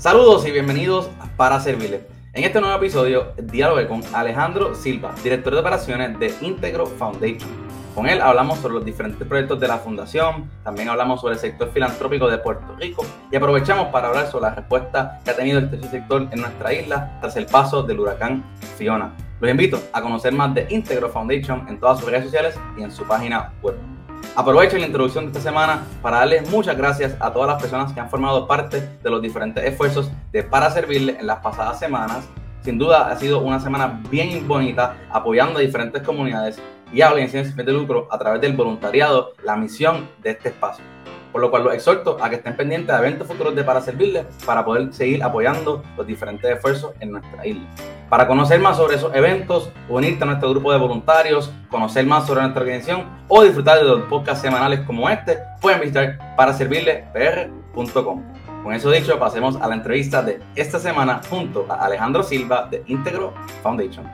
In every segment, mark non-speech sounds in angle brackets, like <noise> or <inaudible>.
Saludos y bienvenidos Para Servirle. En este nuevo episodio, diálogo con Alejandro Silva, director de operaciones de Integro Foundation. Con él hablamos sobre los diferentes proyectos de la fundación, también hablamos sobre el sector filantrópico de Puerto Rico y aprovechamos para hablar sobre la respuesta que ha tenido el tercer sector en nuestra isla tras el paso del huracán Fiona. Los invito a conocer más de Integro Foundation en todas sus redes sociales y en su página web. Aprovecho la introducción de esta semana para darles muchas gracias a todas las personas que han formado parte de los diferentes esfuerzos de Para Servirle en las pasadas semanas. Sin duda ha sido una semana bien bonita apoyando a diferentes comunidades y a organizaciones de lucro a través del voluntariado, la misión de este espacio. Por lo cual los exhorto a que estén pendientes de eventos futuros de Para Servirle para poder seguir apoyando los diferentes esfuerzos en nuestra isla. Para conocer más sobre esos eventos, unirte a nuestro grupo de voluntarios, conocer más sobre nuestra organización o disfrutar de los podcasts semanales como este, pueden visitar paraservirlepr.com. Con eso dicho, pasemos a la entrevista de esta semana junto a Alejandro Silva de Integro Foundation.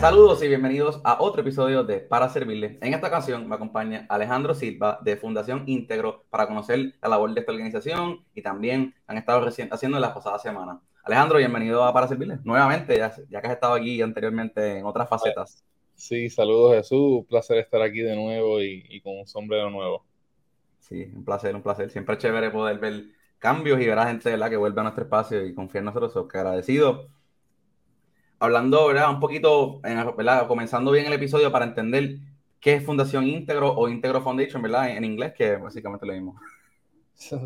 Saludos y bienvenidos a otro episodio de Para Servirle. En esta ocasión me acompaña Alejandro Silva de Fundación Íntegro para conocer la labor de esta organización y también han estado haciendo en las pasadas semanas. Alejandro, bienvenido a Para Servirle nuevamente, ya, que has estado aquí anteriormente en otras facetas. Sí, saludos Jesús, un placer estar aquí de nuevo y, con un sombrero nuevo. Sí, un placer, un placer. Siempre es chévere poder ver cambios y ver a gente que vuelve a nuestro espacio y confiar en nosotros. Que agradecido hablando, ¿verdad? Un poquito, ¿verdad? Comenzando bien el episodio para entender qué es Fundación Íntegro o Íntegro Foundation, ¿verdad? En, inglés, que básicamente lo mismo. <laughs>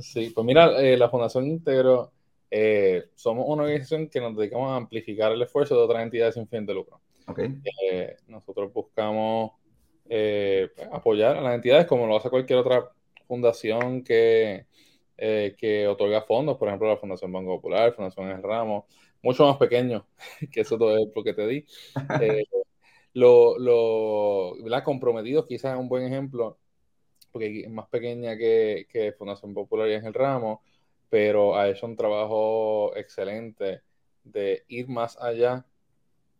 Sí, pues mira, eh, la Fundación Íntegro eh, somos una organización que nos dedicamos a amplificar el esfuerzo de otras entidades sin fin de lucro. Okay. Eh, nosotros buscamos apoyar a las entidades como lo hace cualquier otra fundación que, que otorga fondos, por ejemplo la Fundación Banco Popular, Fundación El Ramo, mucho más pequeño <laughs> que eso todo es lo que te di. <laughs> Eh, lo, lo comprometidos quizás es un buen ejemplo, porque es más pequeña que, que Fundación Popular y el Ramo, pero ha hecho un trabajo excelente de ir más allá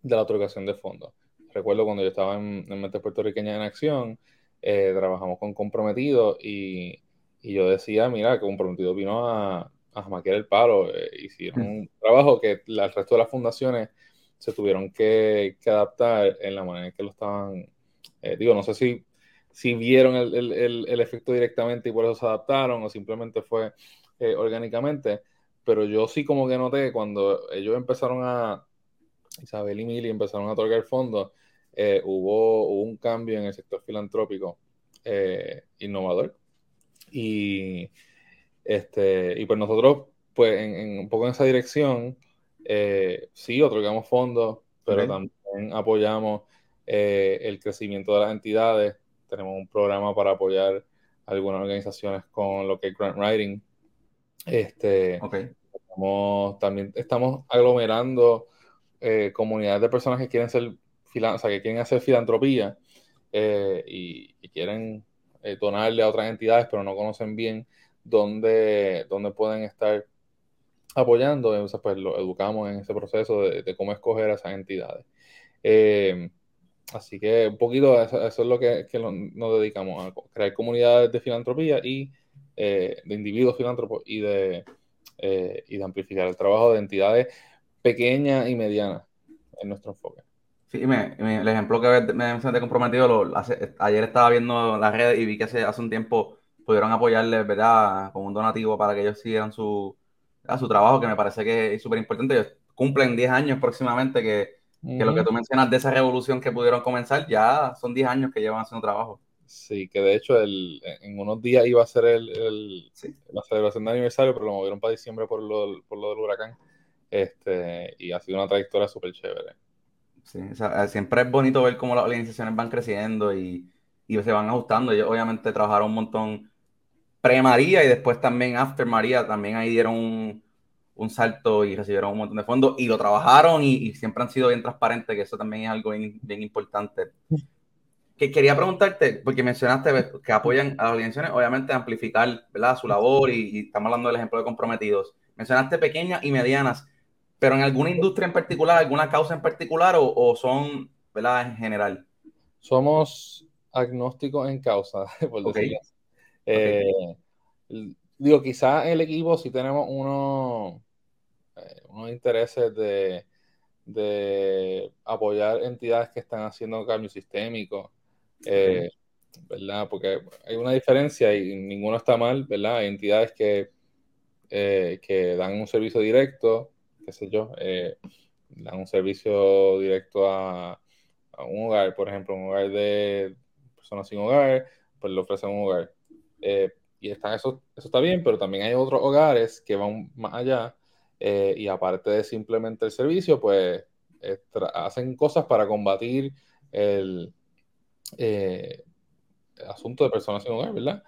de la otorgación de fondos. Recuerdo cuando yo estaba en, en Mente Puertorriqueña en Acción, eh, trabajamos con Comprometido y, y, yo decía, mira, que Comprometido vino a, a maquillar el palo. Eh, hicieron un trabajo que el resto de las fundaciones se tuvieron que, adaptar en la manera en que lo estaban. Eh, digo, no sé si, si vieron el, efecto directamente y por eso se adaptaron o simplemente fue eh, orgánicamente, pero yo sí como que noté cuando ellos empezaron a, Isabel y Mili empezaron a otorgar fondos, hubo, hubo, un cambio en el sector filantrópico innovador. Y, este, y pues nosotros, pues en, un poco en esa dirección, eh, sí, otorgamos fondos, pero también apoyamos eh, el crecimiento de las entidades. Tenemos un programa para apoyar algunas organizaciones con lo que es grant writing. Este, también estamos aglomerando eh, comunidades de personas que quieren ser o sea, que quieren hacer filantropía y, y, quieren donarle a otras entidades, pero no conocen bien donde, donde pueden estar apoyando, entonces pues lo educamos en ese proceso de, cómo escoger a esas entidades. Eh, así que un poquito eso, es lo que, nos dedicamos, a crear comunidades de filantropía y eh, de individuos filántropos y de, eh, y amplificar el trabajo de entidades pequeñas y medianas en nuestro enfoque. Sí, el ejemplo que me, me comprometido, lo, ayer estaba viendo las redes y vi que hace, hace un tiempo pudieron apoyarles, ¿verdad? Con un donativo para que ellos siguieran su, su trabajo, que me parece que es súper importante. Ellos cumplen 10 años próximamente, que, lo que tú mencionas de esa revolución que pudieron comenzar, ya son 10 años que llevan haciendo trabajo. Sí, que de hecho el, en unos días iba a ser el, la celebración de aniversario, pero lo movieron para diciembre por lo, por lo del huracán. Este, y ha sido una trayectoria súper chévere. Sí, siempre es bonito ver cómo las organizaciones van creciendo y, y se van ajustando. Ellos obviamente trabajaron un montón pre-María y después también after María, también ahí dieron un, salto y recibieron un montón de fondos y lo trabajaron y, siempre han sido bien transparentes, que eso también es algo bien, importante. Que quería preguntarte, porque mencionaste que apoyan a las organizaciones, obviamente amplificar ¿verdad? su labor y, estamos hablando del ejemplo de comprometidos. Mencionaste pequeñas y medianas, pero en alguna industria en particular, alguna causa en particular o, son ¿verdad? en general? Somos agnósticos en causa, <laughs> por decirlo Eh, digo, quizás el equipo si tenemos uno, eh, unos intereses de, de, apoyar entidades que están haciendo cambio sistémico, eh, ¿verdad? Porque hay una diferencia y ninguno está mal, ¿verdad? Hay entidades que, que dan un servicio directo, qué sé yo, dan un servicio directo a, a un hogar, por ejemplo, un hogar de personas sin hogar, pues le ofrecen un hogar. Eh, y está, eso, eso está bien, pero también hay otros hogares que van más allá eh, y aparte de simplemente el servicio, pues hacen cosas para combatir el, eh, asunto de personas sin hogar, ¿verdad?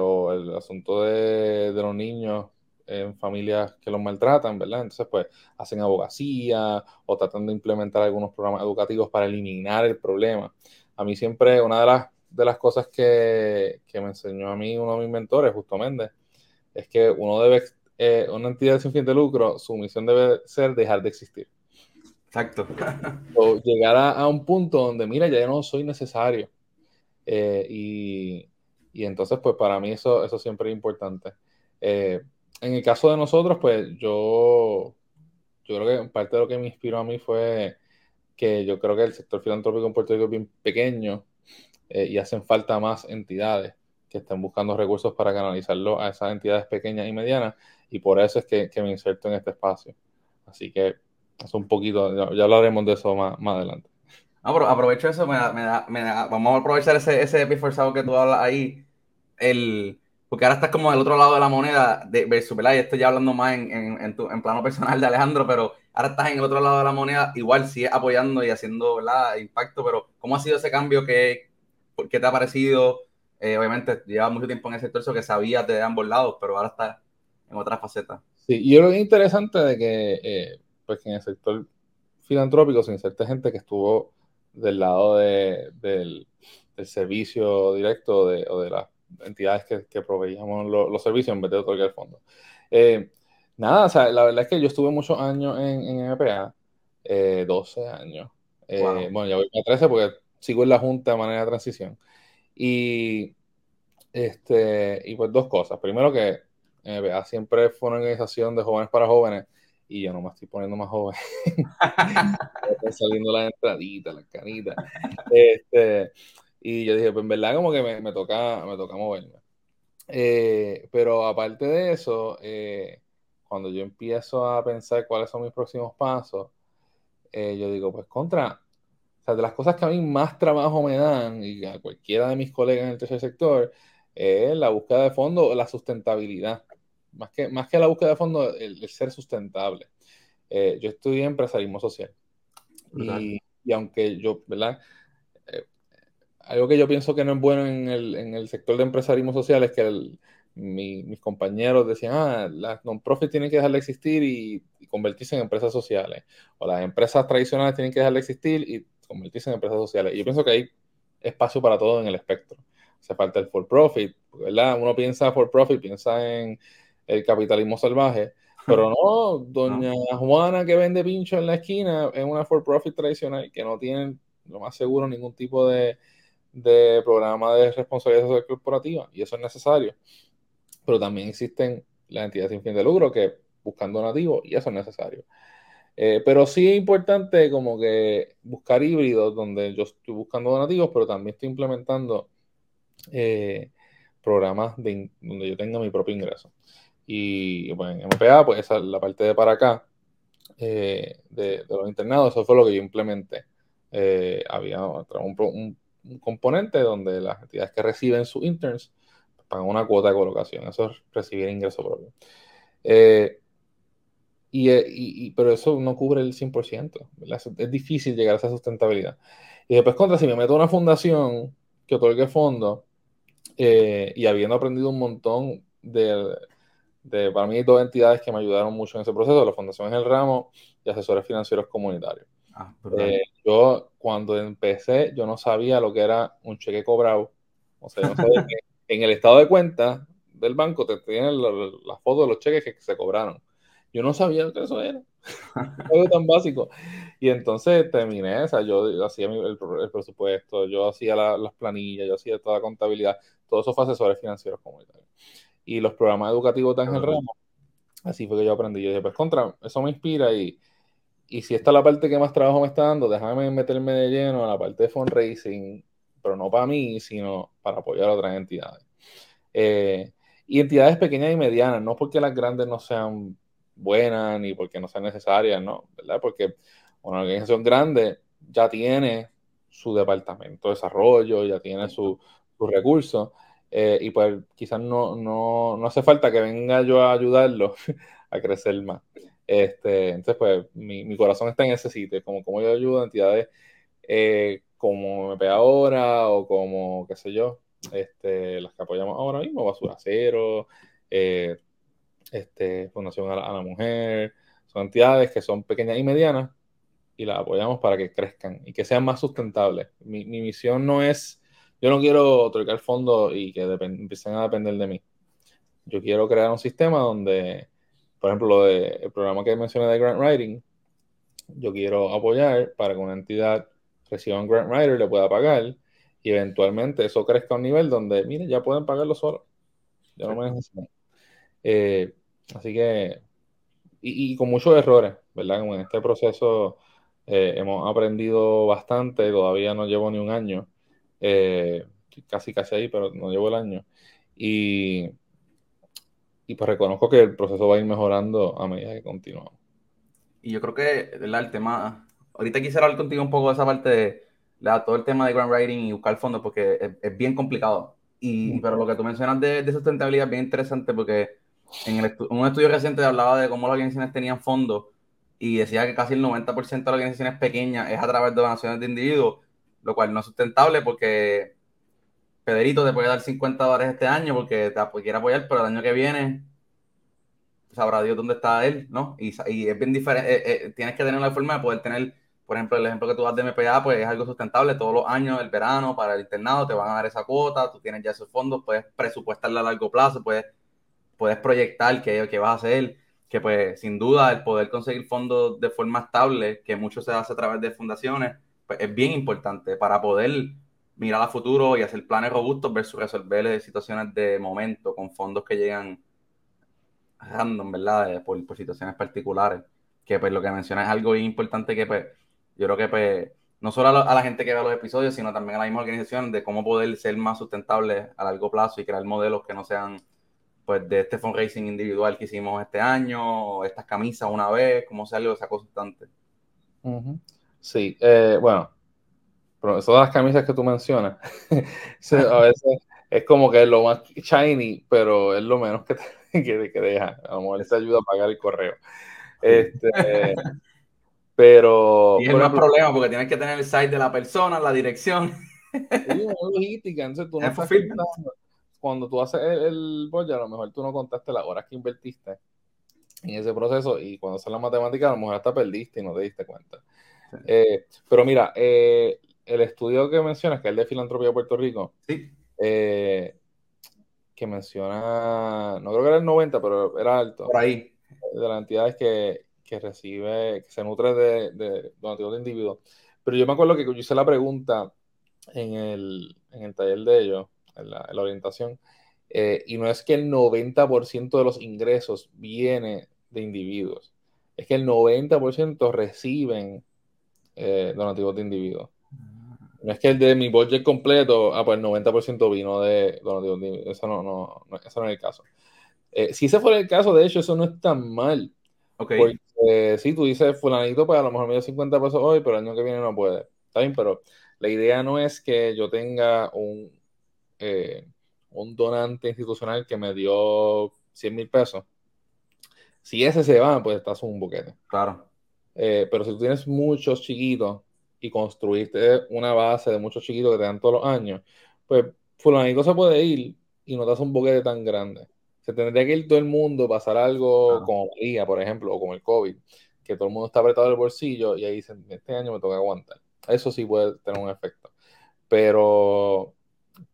o el asunto de, de los niños en familias que los maltratan, ¿verdad? Entonces, pues hacen abogacía o tratan de implementar algunos programas educativos para eliminar el problema. A mí siempre, una de las, de las cosas que, que me enseñó a mí uno de mis mentores, Justo Méndez, es que uno debe, eh, una entidad sin fin de lucro, su misión debe ser dejar de existir. Exacto. <laughs> o llegar a, un punto donde, mira, ya no soy necesario. Eh, y, y, entonces, pues para mí eso, eso siempre es importante. Eh, en el caso de nosotros, pues yo, yo creo que parte de lo que me inspiró a mí fue que yo creo que el sector filantrópico en Puerto Rico es bien pequeño eh, y hacen falta más entidades que estén buscando recursos para canalizarlo a esas entidades pequeñas y medianas y por eso es que, me inserto en este espacio. Así que es un poquito, ya, hablaremos de eso más, más adelante. Ah, aprovecho eso, me da, me da, vamos a aprovechar ese, ese epiforzado que tú hablas ahí, el, porque ahora estás como del otro lado de la moneda de versus, ¿verdad? Y estoy ya hablando más en, en, tu, en, plano personal de Alejandro, pero ahora estás en el otro lado de la moneda, igual sigue apoyando y haciendo, ¿verdad? Impacto, pero ¿cómo ha sido ese cambio? ¿Qué, qué te ha parecido? Eh, obviamente, lleva mucho tiempo en ese sector, eso que sabías de ambos lados, pero ahora estás en otra faceta. Sí, y yo creo que es interesante de que, eh, pues que en el sector filantrópico se inserte gente que estuvo del lado de, del, del, servicio directo de, o de la entidades que, que proveíamos los servicios en vez de otorgar el fondo. Eh, nada, o sea, la verdad es que yo estuve muchos años en, en MPA, 12 eh, años. Eh, bueno, ya voy a 13 porque sigo en la Junta de manera de transición. Y, este, y pues dos cosas. Primero que MPA siempre fue una organización de jóvenes para jóvenes y yo no me estoy poniendo más joven. <laughs> Están saliendo las entraditas, las canitas. Este, y yo dije, pues en verdad como que me, toca, me toca moverme. Eh, pero aparte de eso, eh, cuando yo empiezo a pensar cuáles son mis próximos pasos, eh, yo digo, pues contra, o sea, de las cosas que a mí más trabajo me dan, y a cualquiera de mis colegas en el tercer sector, es la búsqueda de fondo, la sustentabilidad. Más que, más que la búsqueda de fondo, el, ser sustentable. yo estudié empresarismo social. Y, y, aunque yo, ¿verdad? algo que yo pienso que no es bueno en el, en el sector de empresarismo social es que mis compañeros decían, ah, las non-profit tienen que dejar de existir y, convertirse en empresas sociales. O las empresas tradicionales tienen que dejar de existir y convertirse en empresas sociales. Y yo pienso que hay espacio para todo en el espectro. Hace falta el for profit, ¿verdad? Uno piensa for profit, piensa en el capitalismo salvaje, <laughs> pero no, doña Juana que vende pincho en la esquina es una for profit tradicional que no tiene lo más seguro ningún tipo de, de programa de responsabilidad social corporativa y eso es necesario. Pero también existen las entidades sin fin de lucro que buscan donativos y eso es necesario. Eh, pero sí es importante como que buscar híbridos donde yo estoy buscando donativos, pero también estoy implementando eh, programas de, donde yo tenga mi propio ingreso. Y bueno, en MPA, pues esa es la parte de para acá eh, de, los internados, eso fue lo que yo implementé. había un, componente donde las entidades que reciben sus interns pagan una cuota de colocación. Eso es recibir ingreso propio. Eh, y, pero eso no cubre el 100%. Es difícil llegar a esa sustentabilidad. Y después, contra, si me meto a una fundación que otorgue fondos eh, y habiendo aprendido un montón de, de, para mí, dos entidades que me ayudaron mucho en ese proceso, la Fundación El Ramo y Asesores Financieros Comunitarios. Ah, eh, yo cuando empecé, yo no sabía lo que era un cheque cobrado. O sea, no sabía <laughs> que en el estado de cuenta del banco te tienen la, foto de los cheques que se cobraron. Yo no sabía lo que eso era. Algo tan básico. Y entonces terminé, o sea, yo hacía el, presupuesto, yo hacía las planillas, yo hacía toda la contabilidad. todo eso fue asesores financieros comunitarios. Y los programas educativos de Ángel Ramos, así fue que yo aprendí. Yo dije, pues contra, eso me inspira y, y si esta es la parte que más trabajo me está dando, déjame meterme de lleno a la parte de fundraising, pero no para mí, sino para apoyar a otras entidades. Eh, y entidades pequeñas y medianas, no porque las grandes no sean buenas ni porque no sean necesarias, no, ¿verdad? Porque una organización grande ya tiene su departamento de desarrollo, ya tiene sus recursos, eh, y pues quizás no, no, no, hace falta que venga yo a ayudarlo <laughs> a crecer más. Este, entonces, pues mi, mi, corazón está en ese sitio, como, como yo ayudo a entidades eh, como MP ahora o como, qué sé yo, este, las que apoyamos ahora mismo, Basura Cero, eh, este, Fundación a la, Mujer, son entidades que son pequeñas y medianas y las apoyamos para que crezcan y que sean más sustentables. Mi, misión no es, yo no quiero otorgar fondos y que empiecen a depender de mí. Yo quiero crear un sistema donde, por ejemplo, lo de, el programa que mencioné de Grant Writing, yo quiero apoyar para que una entidad reciba un Grant Writer le pueda pagar y eventualmente eso crezca a un nivel donde, mire, ya pueden pagarlo solo. Ya no me necesitan. Eh, así que, y, con muchos errores, ¿verdad? en este proceso eh, hemos aprendido bastante, todavía no llevo ni un año, eh, casi casi ahí, pero no llevo el año. Y, y pues reconozco que el proceso va a ir mejorando a medida que continuamos. Y yo creo que el tema, ahorita quisiera hablar contigo un poco de esa parte de todo el tema de grant writing y buscar fondos porque es, bien complicado. Y, pero lo que tú mencionas de, de, sustentabilidad es bien interesante porque en un estudio reciente hablaba de cómo las organizaciones tenían fondos y decía que casi el 90% de las organizaciones pequeñas es a través de donaciones de individuos, lo cual no es sustentable porque Pedrito te puede dar 50 dólares este año porque te quiere apoyar, pero el año que viene sabrá Dios dónde está él, ¿no? Y, y es bien diferente, eh, eh, tienes que tener la forma de poder tener por ejemplo, el ejemplo que tú das de MPA, pues es algo sustentable. Todos los años, el verano, para el internado, te van a dar esa cuota, tú tienes ya esos fondos, puedes presupuestarla a largo plazo, puedes, puedes proyectar qué, qué vas a hacer, que pues sin duda el poder conseguir fondos de forma estable, que mucho se hace a través de fundaciones, pues es bien importante para poder mirar a futuro y hacer planes robustos versus resolver situaciones de momento con fondos que llegan random, ¿verdad? Por, por situaciones particulares. Que pues lo que mencionas es algo bien importante que pues yo creo que pues, no solo a, la gente que ve los episodios, sino también a la misma organización de cómo poder ser más sustentable a largo plazo y crear modelos que no sean pues de este fundraising individual que hicimos este año, estas camisas una vez, como sea algo esa constante. Sí, eh, bueno, pero esas las camisas que tú mencionas, <laughs> a veces es como que es lo más shiny, pero es lo menos que, te, <laughs> que, deja. A lo mejor te ayuda a pagar el correo. Este, pero. Y es más problema porque tienes que tener el site de la persona, la dirección. Sí, logística. Entonces tú no cuando tú haces el, el a lo mejor tú no contaste las horas que invertiste en ese proceso y cuando haces la matemática a lo mejor hasta perdiste y no te diste cuenta. Eh, pero mira, eh, el estudio que mencionas, que es el de Filantropía de Puerto Rico, sí. Eh, que menciona, no creo que era el 90, pero era alto. Por ahí. De las entidades que, que recibe, que se nutre de, de donativos de individuos. Pero yo me acuerdo que yo hice la pregunta en el, en el taller de ellos, en la, orientación, eh, y no es que el 90% de los ingresos viene de individuos, es que el 90% reciben eh, donativos de individuos. No es que el de mi budget completo, ah, pues el 90% vino de donativos de individuos. Eso no, no, no, eso no es el caso. Eh, si ese fuera el caso, de hecho, eso no es tan mal. Okay. Eh, sí, tú dices, fulanito, pues a lo mejor me dio 50 pesos hoy, pero el año que viene no puede. Está bien, pero la idea no es que yo tenga un, eh, un donante institucional que me dio 100 mil pesos. Si ese se va, pues estás un boquete. Claro. Eh, pero si tú tienes muchos chiquitos y construiste una base de muchos chiquitos que te dan todos los años, pues fulanito se puede ir y no te hace un boquete tan grande se tendría que ir todo el mundo, pasar algo como María, por ejemplo, o como el COVID, que todo el mundo está apretado el bolsillo y ahí dicen, este año me toca aguantar. Eso sí puede tener un efecto. Pero,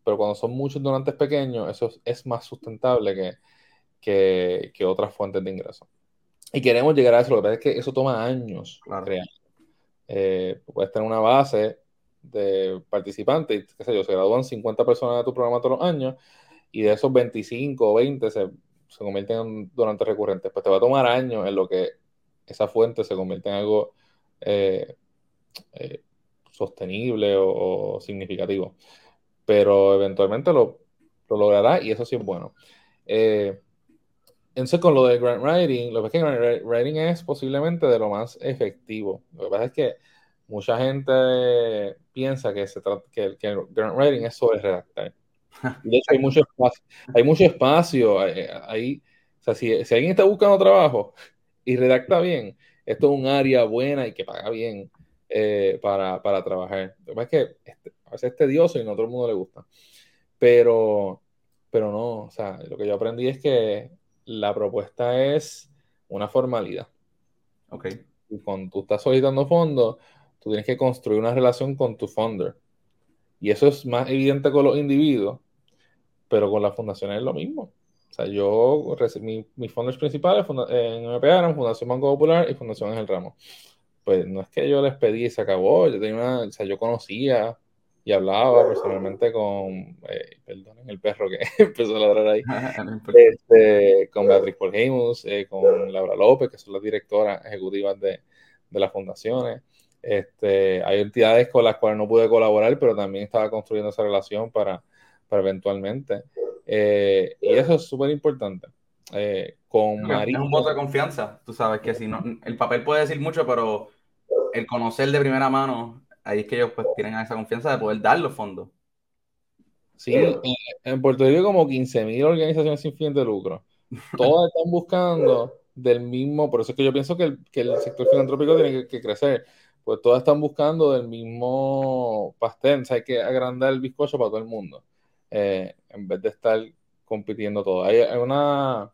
pero cuando son muchos donantes pequeños, eso es más sustentable que, que, otras fuentes de ingreso. Y queremos llegar a eso, lo que pasa es que eso toma años claro. crear. Eh, puedes tener una base de participantes, qué sé yo, se gradúan 50 personas de tu programa todos los años y de esos 25 o 20 se, se convierten en donantes recurrentes. Pues te va a tomar años en lo que esa fuente se convierte en algo eh, eh, sostenible o, significativo. Pero eventualmente lo, lo, logrará y eso sí es bueno. Eh, entonces, con lo de grant writing, lo que es que grant writing es posiblemente de lo más efectivo. Lo que pasa es que mucha gente piensa que, se que, el grant writing es sobre redactar. De hecho, hay mucho espacio. Hay mucho espacio ahí. O sea, si, si, alguien está buscando trabajo y redacta bien, esto es un área buena y que paga bien eh, para, para, trabajar. Lo que pasa es que este, a veces es tedioso y no a todo el mundo le gusta. Pero, pero no, o sea, lo que yo aprendí es que la propuesta es una formalidad. Ok. Y cuando tú estás solicitando fondos, tú tienes que construir una relación con tu funder. Y eso es más evidente con los individuos, pero con las fundaciones es lo mismo. O sea, yo, mi, mis fondos principales en MPA eran Fundación Banco Popular y Fundación Ángel Ramos. Pues no es que yo les pedí y se acabó, yo tenía una, o sea, yo conocía y hablaba personalmente con, eh, perdonen el perro que <laughs> empezó a ladrar ahí, <laughs> este, con Beatriz Polheimus, eh, con Laura López, que son las directoras ejecutivas de, de las fundaciones. Este, hay entidades con las cuales no pude colaborar, pero también estaba construyendo esa relación para, para eventualmente. Eh, y eso es súper importante. Eh, con Es un voto de confianza, tú sabes que si no, el papel puede decir mucho, pero el conocer de primera mano, ahí es que ellos pues tienen esa confianza de poder dar los fondos. Sí, en Puerto Rico hay como 15.000 organizaciones sin fin de lucro. Todas están buscando del mismo, por eso es que yo pienso que el, que el sector filantrópico tiene que, crecer, pues todas están buscando del mismo pastel, o sea, hay que agrandar el bizcocho para todo el mundo. Eh, en vez de estar compitiendo todo. Hay, una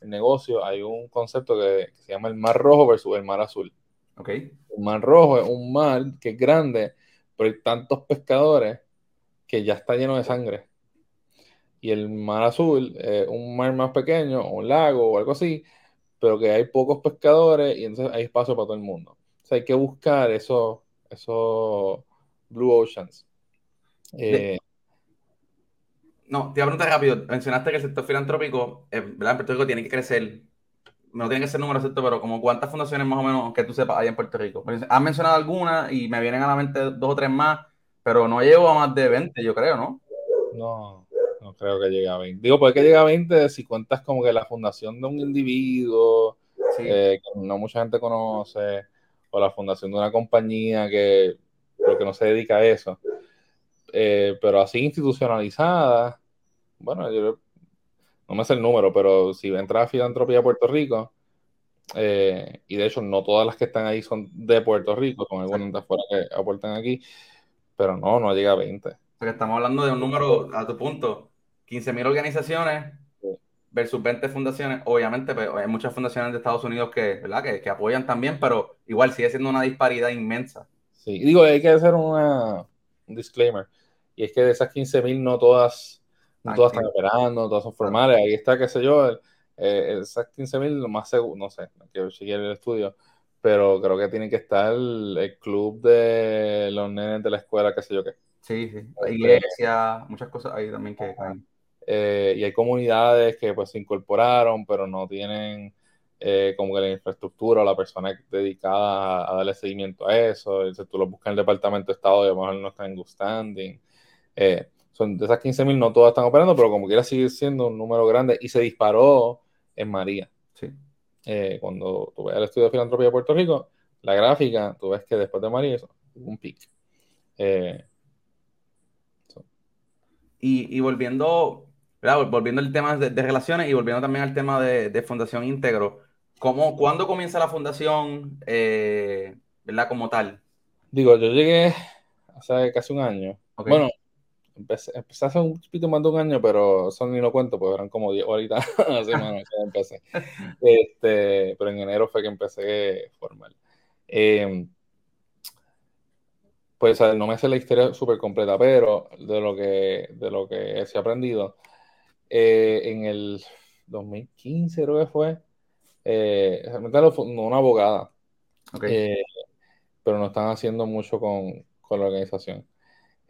negocio, hay un concepto que, se llama el mar rojo versus el mar azul. Okay. El mar rojo es un mar que es grande, pero hay tantos pescadores que ya está lleno de sangre. Y el mar azul es un mar más pequeño, un lago o algo así, pero que hay pocos pescadores y entonces hay espacio para todo el mundo. O sea, hay que buscar esos, esos blue oceans. Eh, no, te iba a preguntar rápido. Mencionaste que el sector filantrópico, eh, ¿verdad? En Puerto Rico tiene que crecer. No tiene que ser número exacto, pero como cuántas fundaciones más o menos que tú sepas hay en Puerto Rico. Has mencionado algunas y me vienen a la mente dos o tres más, pero no llego a más de 20, yo creo, ¿no? No, no creo que llegue a 20. Digo, puede que llegue a 20 si cuentas como que la fundación de un individuo eh, que no mucha gente conoce, o la fundación de una compañía que, que no se dedica a eso. Eh, pero así institucionalizada, bueno, yo no me sé el número, pero si entra a Filantropía a Puerto Rico, eh, y de hecho no todas las que están ahí son de Puerto Rico, con algunas de afuera que aportan aquí, pero no, no llega a 20. Porque estamos hablando de un número, a tu punto, 15.000 organizaciones versus 20 fundaciones. Obviamente pues, hay muchas fundaciones de Estados Unidos que, ¿verdad? Que, que, apoyan también, pero igual sigue siendo una disparidad inmensa. Sí, digo, hay que hacer una, un disclaimer, y es que de esas 15.000 no todas no todas están operando, todas son formales. Ahí está, qué sé yo, eh, esas 15.000, lo más seguro, no sé, no quiero seguir el estudio, pero creo que tiene que estar el, club de los nenes de la escuela, qué sé yo qué. Sí, sí. Este, iglesia, muchas cosas ahí también que caen. Eh, y hay comunidades que pues se incorporaron, pero no tienen eh, como que la infraestructura o la persona dedicada a, darle seguimiento a eso. Entonces, tú lo buscas en el departamento de Estado y a lo mejor no está en good standing. Eh, son de esas 15.000 no todas están operando, pero como quiera sigue siendo un número grande y se disparó en María. Sí. Eh, cuando tú ves el estudio de filantropía de Puerto Rico, la gráfica, tú ves que después de María es un pic. Eh, y, volviendo, volviendo al tema de, relaciones y volviendo también al tema de, Fundación Íntegro, ¿cómo, ¿cuándo comienza la fundación, eh, ¿verdad? Como tal. Digo, yo llegué hace casi un año. Bueno, empecé, hace un poquito más de un año, pero eso ni lo cuento, pues eran como 10 horitas <laughs> empecé. Este, pero en enero fue que empecé formal. Eh, pues no me sé la historia súper completa, pero de lo que, de lo que he aprendido, eh, en el 2015 creo que fue, eh, una abogada, okay. pero no están haciendo mucho con, con la organización.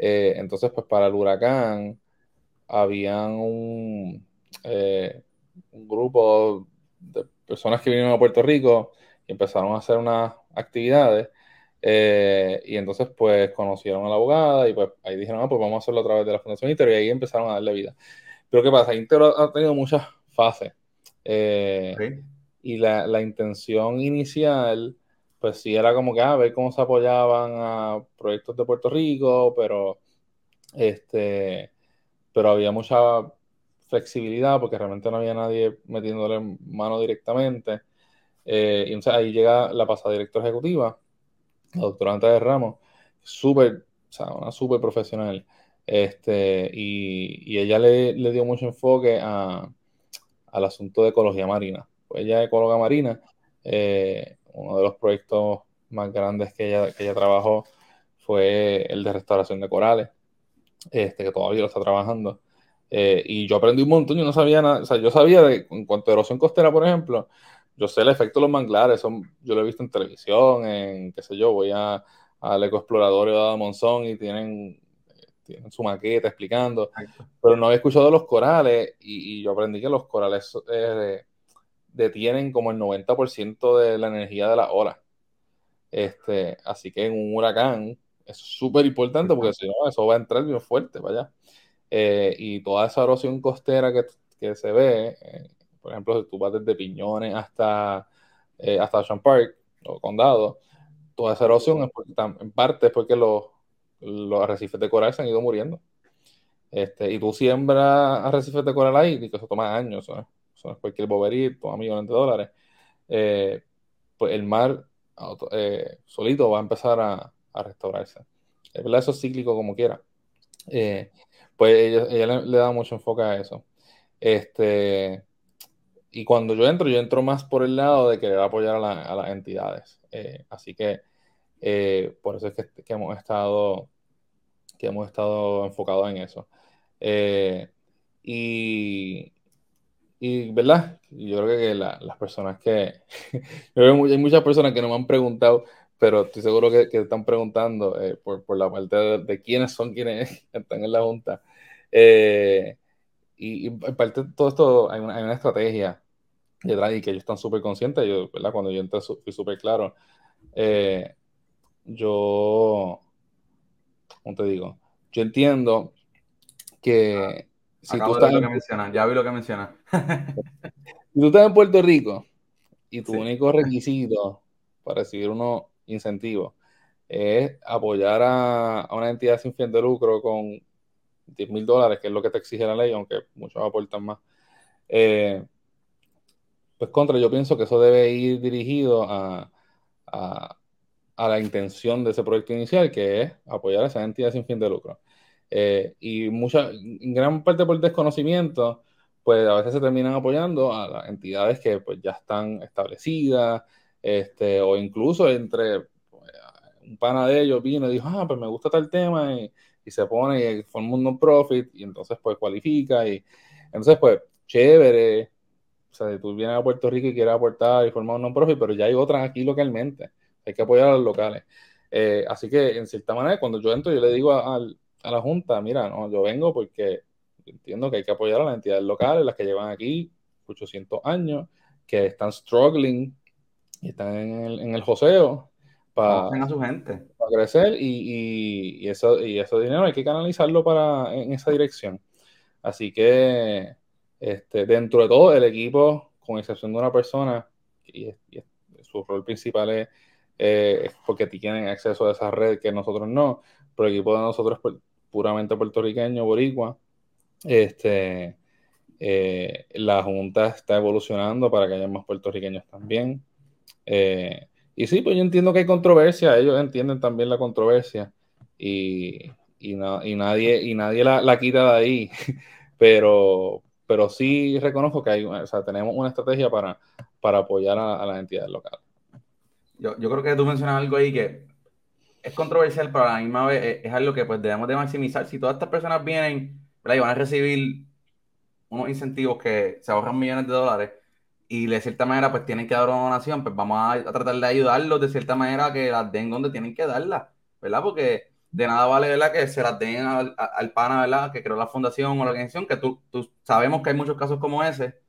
Eh, entonces, pues para el huracán, habían un, eh, un grupo de personas que vinieron a Puerto Rico y empezaron a hacer unas actividades. Eh, y entonces, pues, conocieron a la abogada y pues ahí dijeron, ah, pues vamos a hacerlo a través de la Fundación Inter y ahí empezaron a darle vida. Pero ¿qué pasa? Inter ha tenido muchas fases. Eh, y la, la, intención inicial, pues sí era como que a ah, ver cómo se apoyaban a proyectos de Puerto Rico, pero este pero había mucha flexibilidad porque realmente no había nadie metiéndole mano directamente. Eh, y entonces ahí llega la pasada directora ejecutiva, la doctora Anta de Ramos, súper, o sea, una súper profesional. Este, y, y ella le, le, dio mucho enfoque a, al asunto de ecología marina. Pues ella es ecóloga marina, eh, uno de los proyectos más grandes que ella, que ella trabajó fue el de restauración de corales, este, que todavía lo está trabajando. Eh, y yo aprendí un montón, yo no sabía nada, o sea, yo sabía de, en cuanto a erosión costera, por ejemplo, yo sé el efecto de los manglares, son, yo lo he visto en televisión, en, qué sé yo, voy a, al ecoexploratorio de Monzón y tienen, tienen su maqueta explicando, pero no había escuchado de los corales y, yo aprendí que los corales eh, detienen como el 90% de la energía de la ola. Este, así que en un huracán es súper importante porque si no, eso va a entrar bien fuerte para allá. Eh, y toda esa erosión costera que, que se ve, eh, por ejemplo, si tú vas desde Piñones hasta, eh, hasta Ocean Park o Condado, toda esa erosión en parte es porque los, los arrecifes de coral se han ido muriendo. Este, y tú siembras arrecifes de coral ahí, y que eso toma años, ¿sabes? Es cualquier boberito, toma millones de dólares. pues el mar solito va a empezar a, a restaurarse. Es verdad, eso es cíclico como quiera. Eh, pues ella, le, da mucho enfoque a eso. Este, y cuando yo entro, yo entro más por el lado de querer apoyar a, las entidades. Eh, así que eh, por eso es que, hemos estado que hemos estado enfocados en eso. y, y, ¿verdad? Yo creo que las personas que... <laughs> hay muchas personas que no me han preguntado pero estoy seguro que, que están preguntando eh, por, por, la parte de, quiénes son quienes <laughs> están en la Junta. Eh, y, en parte de todo esto hay una, hay una, estrategia detrás y que ellos están súper conscientes. Yo, ¿verdad? Cuando yo entré fui súper claro. Eh, yo, ¿cómo te digo? Yo entiendo que si tú estás... Lo que mencionas, ya vi lo que mencionas. <laughs> si tú estás en Puerto Rico y tu único requisito para recibir uno incentivo es apoyar a, una entidad sin fin de lucro con 10 mil dólares, que es lo que te exige la ley, aunque muchos aportan más. Eh, pues contra, yo pienso que eso debe ir dirigido a, a, la intención de ese proyecto inicial, que es apoyar a esa entidad sin fin de lucro. Eh, y mucha, gran parte por desconocimiento, pues a veces se terminan apoyando a las entidades que pues ya están establecidas, este, o incluso entre pues, un pana de ellos vino y dijo, ah, pues me gusta tal tema, y, se pone y forma un non-profit, y entonces pues cualifica, y entonces pues chévere, o sea, tú vienes a Puerto Rico y quieres aportar y formar un non-profit, pero ya hay otras aquí localmente, hay que apoyar a los locales. Eh, así que en cierta manera, cuando yo entro, yo le digo a, a la Junta, mira, no, yo vengo porque entiendo que hay que apoyar a las entidades locales, las que llevan aquí 800 años, que están struggling y están en el, en el joseo para, su gente. para crecer y, y, eso, y ese dinero hay que canalizarlo para, en esa dirección. Así que este, dentro de todo el equipo, con excepción de una persona, y, su rol principal es, eh, porque tienen acceso a esa red que nosotros no, pero el equipo de nosotros es puramente puertorriqueño, boricua, este, eh, la Junta está evolucionando para que haya más puertorriqueños también. Eh, y sí, pues yo entiendo que hay controversia, ellos entienden también la controversia y, y, nadie, y nadie la, quita de ahí, <laughs> pero, pero sí reconozco que hay, o sea, tenemos una estrategia para, para apoyar a, las entidades locales. Yo, yo, creo que tú mencionas algo ahí que es controversial, pero a la misma vez es, algo que pues debemos de maximizar. Si todas estas personas vienen y van a recibir unos incentivos que se ahorran millones de dólares, y de cierta manera pues tienen que dar una donación, pues vamos a, tratar de ayudarlos de cierta manera que las den donde tienen que darla, ¿verdad? Porque de nada vale, ¿verdad? Que se las den al, al, pana, ¿verdad? Que creó la fundación o la organización, que tú, tú sabemos que hay muchos casos como ese,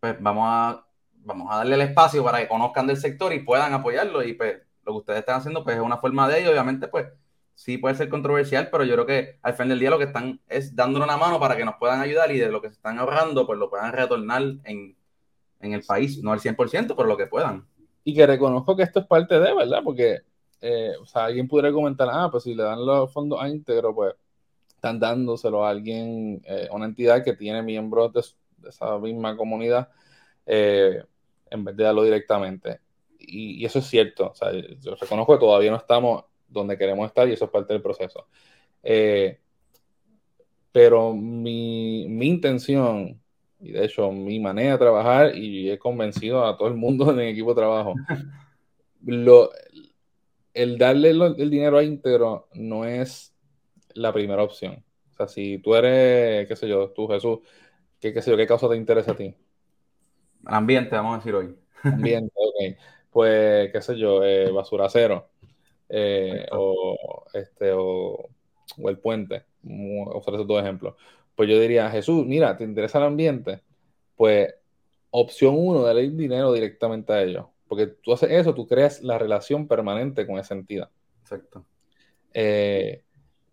pues vamos a, vamos a darle el espacio para que conozcan del sector y puedan apoyarlo y pues lo que ustedes están haciendo pues es una forma de ello, obviamente pues sí puede ser controversial, pero yo creo que al fin del día lo que están es dándole una mano para que nos puedan ayudar y de lo que se están ahorrando pues lo puedan retornar en, en el país, no al 100%, pero lo que puedan. Y que reconozco que esto es parte de, ¿verdad? Porque eh, o sea, alguien pudiera comentar, ah, pues si le dan los fondos a íntegro, pues están dándoselo a alguien, eh, una entidad que tiene miembros de, esa misma comunidad, eh, en vez de darlo directamente. Y, eso es cierto, o sea, yo reconozco que todavía no estamos donde queremos estar y eso es parte del proceso. pero mi, mi intención, y de hecho mi manera de trabajar, y he convencido a todo el mundo en el equipo de trabajo, <laughs> lo, el darle el dinero a íntegro no es la primera opción. O sea, si tú eres, qué sé yo, tú Jesús, qué, qué sé yo, qué causa te interesa a ti. Ambiente, vamos a decir hoy. Ambiente, ok. <laughs> Pues, qué sé yo, eh, basura cero. Eh, o, este, o, el puente. Usar esos dos ejemplos. Pues yo diría, Jesús, mira, ¿te interesa el ambiente? Pues, opción uno, darle dinero directamente a ellos. Porque tú haces eso, tú creas la relación permanente con esa entidad. Exacto. Eh,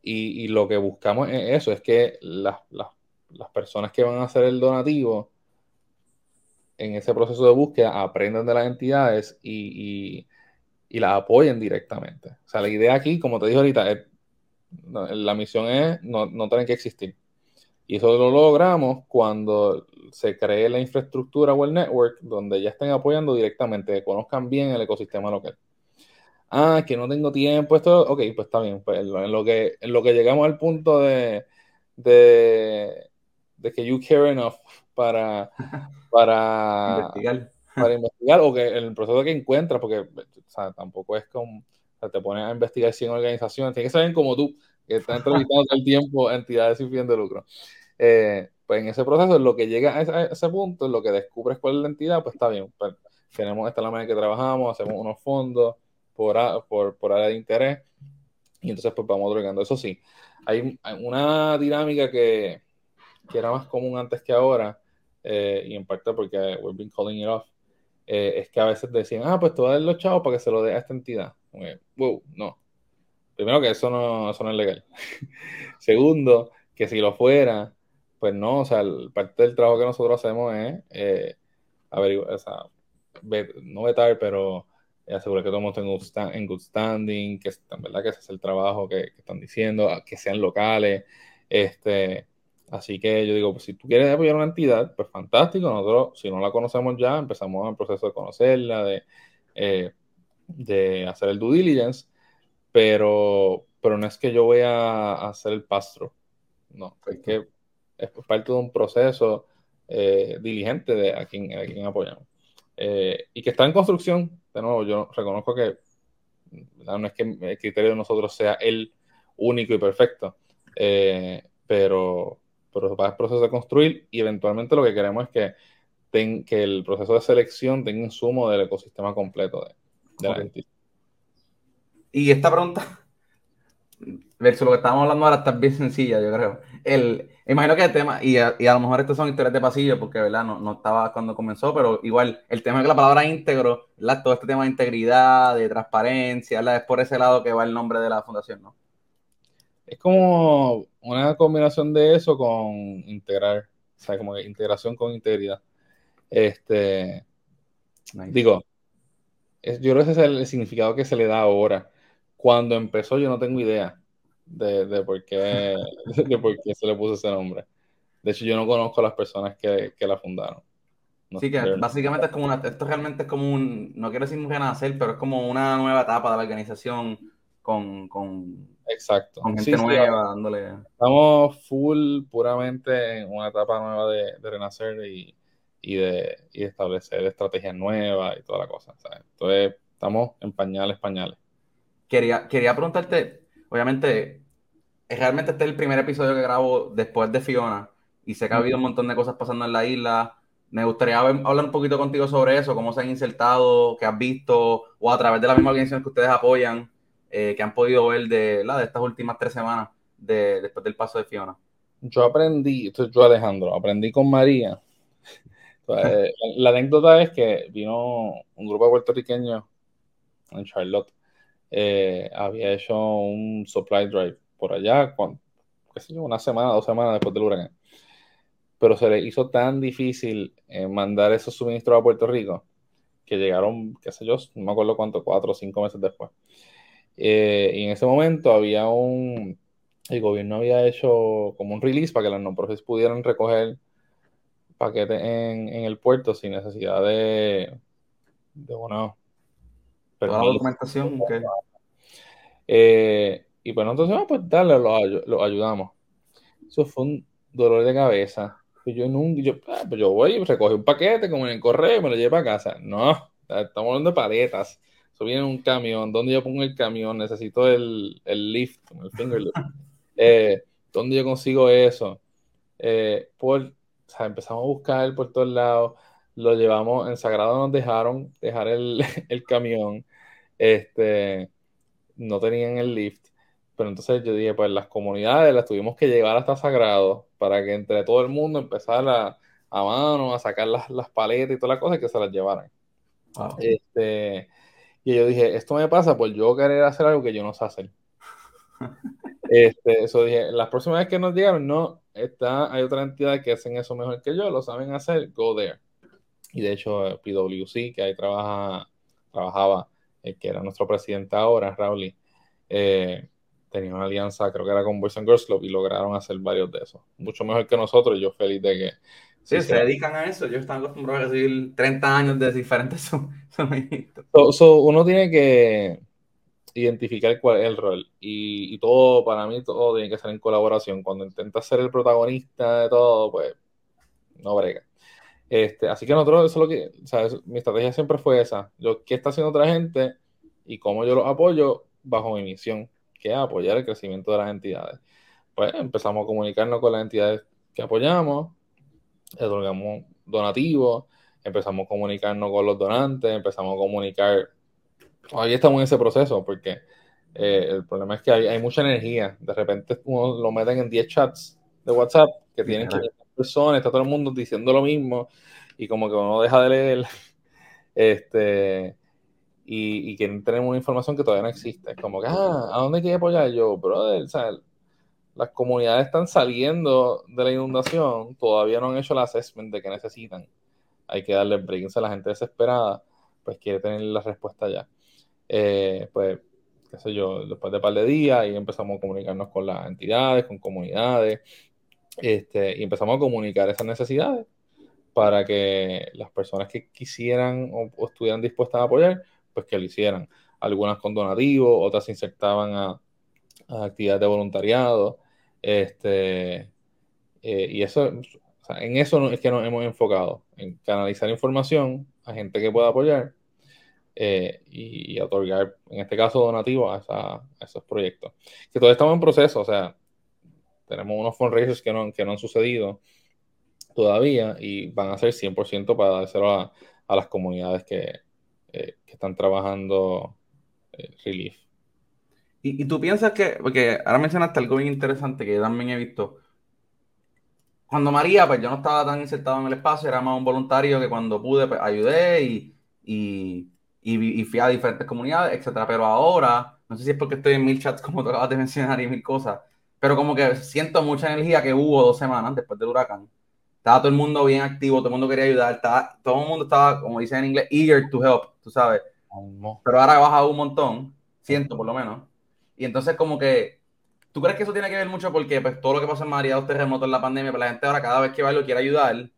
y, lo que buscamos es eso, es que las, personas que van a hacer el donativo en ese proceso de búsqueda aprendan de las entidades y, y, las apoyen directamente. O sea, la idea aquí, como te dije ahorita, la misión es no, no tener que existir. Y eso lo logramos cuando se cree la infraestructura o el network donde ya estén apoyando directamente, conozcan bien el ecosistema local. Ah, que no tengo tiempo, esto, ok, pues está bien. Pues en lo que, en lo que llegamos al punto de, de, de que you care enough para, <laughs> para investigar. Para investigar o que el proceso que encuentras, porque o sea, tampoco es como, o sea, te pones a investigar 100 organizaciones, tienes que saber como tú, que están entrevistando todo el tiempo entidades sin fin de lucro. Eh, pues en ese proceso, en lo que llega a ese, punto, en lo que descubres cuál es la entidad, pues está bien. Pues tenemos esta la manera que trabajamos, hacemos unos fondos por, por, por área de interés y entonces pues vamos otorgando. Eso sí, hay, una dinámica que, que, era más común antes que ahora, eh, y en parte porque we've been calling it off, eh, es que a veces decían, ah, pues te voy a dar los chavos para que se lo dé a esta entidad. wow, no. Primero que eso no, eso no es legal. <laughs> Segundo, que si lo fuera, pues no, o sea, parte del trabajo que nosotros hacemos es eh, averiguar, o sea, no vetar, pero asegurar que todo el mundo esté en good, standing, que verdad que es el trabajo que, están diciendo, que sean locales, este, así que yo digo, pues si tú quieres apoyar una entidad, pues fantástico, nosotros si no la conocemos ya, empezamos el proceso de conocerla, de, eh, de hacer el due diligence, pero, pero no es que yo voy a hacer el pastro, no, es que es parte de un proceso eh, diligente de a quien, a quien apoyamos. Eh, y que está en construcción, de nuevo, yo reconozco que no es que el criterio de nosotros sea el único y perfecto, eh, pero, pero va el proceso de construir y eventualmente lo que queremos es que, que el proceso de selección tenga insumo del ecosistema completo de, la entidad. Y esta pregunta, versus lo que estábamos hablando ahora, está bien sencilla, yo creo. El, imagino que el tema, y a, lo mejor estos son historias de pasillo, porque ¿verdad? No, no estaba cuando comenzó, pero igual el tema de la palabra íntegro, ¿verdad? todo este tema de integridad, de transparencia, ¿verdad? es por ese lado que va el nombre de la fundación, ¿no? Es como una combinación de eso con integrar, o sea, como integración con integridad. Este, digo, yo creo que ese es el significado que se le da ahora. Cuando empezó yo no tengo idea de, por, qué, <laughs> de por qué se le puso ese nombre. De hecho, yo no conozco a las personas que, la fundaron. sí, que básicamente es como una, esto realmente es como un, no quiero decir un renacer, pero es como una nueva etapa de la organización con, con, Exacto. con gente nueva, dándole. Estamos full puramente en una etapa nueva de, renacer y, y, de, y establecer estrategias nuevas y toda la cosa. Entonces, estamos en pañales, pañales. Quería, quería preguntarte, obviamente, realmente este es el primer episodio que grabo después de Fiona y sé que ha habido un montón de cosas pasando en la isla. Me gustaría hablar un poquito contigo sobre eso, cómo se han insertado, qué has visto, o a través de la misma organización que ustedes apoyan, que han podido ver de, de estas últimas tres semanas de, después del paso de Fiona? Yo aprendí, yo Alejandro, aprendí con María. la, <laughs> la, anécdota es que vino un grupo de puertorriqueños en Charlotte, había hecho un supply drive por allá, qué sé yo, una semana, dos semanas después del huracán pero se le hizo tan difícil eh, mandar esos suministros a Puerto Rico que llegaron, qué sé yo, no me acuerdo cuánto, cuatro o cinco meses después. Eh, y en ese momento había un, el gobierno había hecho como un release para que las non-profits pudieran recoger paquetes en, en, el puerto sin necesidad de, de bueno, Toda la documentación. Okay. Eh, y pues entonces, ah, pues dale, lo, lo ayudamos. Eso fue un dolor de cabeza pues yo nunca, yo, ah, pues yo voy, recoge un paquete como en el correo y me lo llevo a casa. No, estamos hablando de paletas. En un camión. ¿Dónde yo pongo el camión? Necesito el, el lift, el finger lift. <laughs> Eh, ¿Dónde yo consigo eso? Eh, por, o sea, empezamos a buscar por todos lados. Lo llevamos, en Sagrado nos dejaron dejar el, <laughs> el camión. Este, no tenían el lift. Pero entonces yo dije, pues las comunidades las tuvimos que llevar hasta Sagrado para que entre todo el mundo empezara a, mano a sacar las, las, paletas y todas las cosas que se las llevaran. Este, y yo dije, esto me pasa por yo querer hacer algo que yo no sé hacer. este, eso dije, las próximas veces que nos llegaron, no, está, hay otra entidad que hacen eso mejor que yo, lo saben hacer, go there. Y de hecho, PwC, que ahí trabaja, trabajaba, el que era nuestro presidente ahora, Raúl, eh, tenía una alianza, creo que era con Boys and Girls Club, y lograron hacer varios de esos. Mucho mejor que nosotros, yo feliz de que... Sí, se, dedican a eso. Yo están acostumbrado a recibir 30 años de diferentes <laughs> suministros. uno tiene que identificar cuál es el rol. Y, y, todo, para mí, todo tiene que ser en colaboración. Cuando intentas ser el protagonista de todo, pues no brega. Este, así que nosotros, eso es lo que, sea, mi estrategia siempre fue esa. Yo, ¿qué está haciendo otra gente? Y cómo yo los apoyo bajo mi misión que apoyar el crecimiento de las entidades. Pues empezamos a comunicarnos con las entidades que apoyamos, otorgamos donativos, empezamos a comunicarnos con los donantes, empezamos a comunicar. Todavía estamos en ese proceso porque eh, el problema es que hay, mucha energía. De repente uno lo meten en 10 chats de WhatsApp que tienen 500 personas, está todo el mundo diciendo lo mismo y como que uno deja de leer. <laughs> Este, y, quieren tener una información que todavía no existe. Es como que, ah, ¿a dónde quiere apoyar yo? Brother, las comunidades están saliendo de la inundación, todavía no han hecho el assessment de que necesitan. Hay que darle break a la gente desesperada, pues quiere tener la respuesta ya. Eh, pues, qué sé yo, después de un par de días y empezamos a comunicarnos con las entidades, con comunidades, este, y empezamos a comunicar esas necesidades para que las personas que quisieran o estuvieran dispuestas a apoyar, pues que lo hicieran. Algunas con donativos, otras se insertaban a, actividades de voluntariado. Este, eh, y eso, en eso es que nos hemos enfocado, en canalizar información a gente que pueda apoyar eh, y, otorgar, en este caso, donativos a, esos proyectos. Que todavía estamos en proceso, o sea, tenemos unos fundraisers que no, que no han sucedido todavía y van a ser 100% para dárselo a, las comunidades que, eh, están trabajando Relief. ¿Y, tú piensas que, porque ahora mencionaste algo bien interesante que yo también he visto. Cuando María, pues yo no estaba tan insertado en el espacio, era más un voluntario que cuando pude, pues ayudé y, y, y, fui a diferentes comunidades, etcétera. Pero ahora, no sé si es porque estoy en mil chats, <laughs> como tú acabas de mencionar, y mil cosas, pero como que siento mucha energía que hubo dos semanas después del huracán estaba todo el mundo bien activo, todo el mundo quería ayudar, estaba, todo el mundo estaba, como dicen en inglés, eager to help, tú sabes. Pero ahora ha bajado un montón, siento por lo menos. Y entonces como que, ¿tú crees que eso tiene que ver mucho porque pues, todo lo que pasó en María, los terremotos, en la pandemia, pues la gente ahora cada vez que va lo quiere ayudar?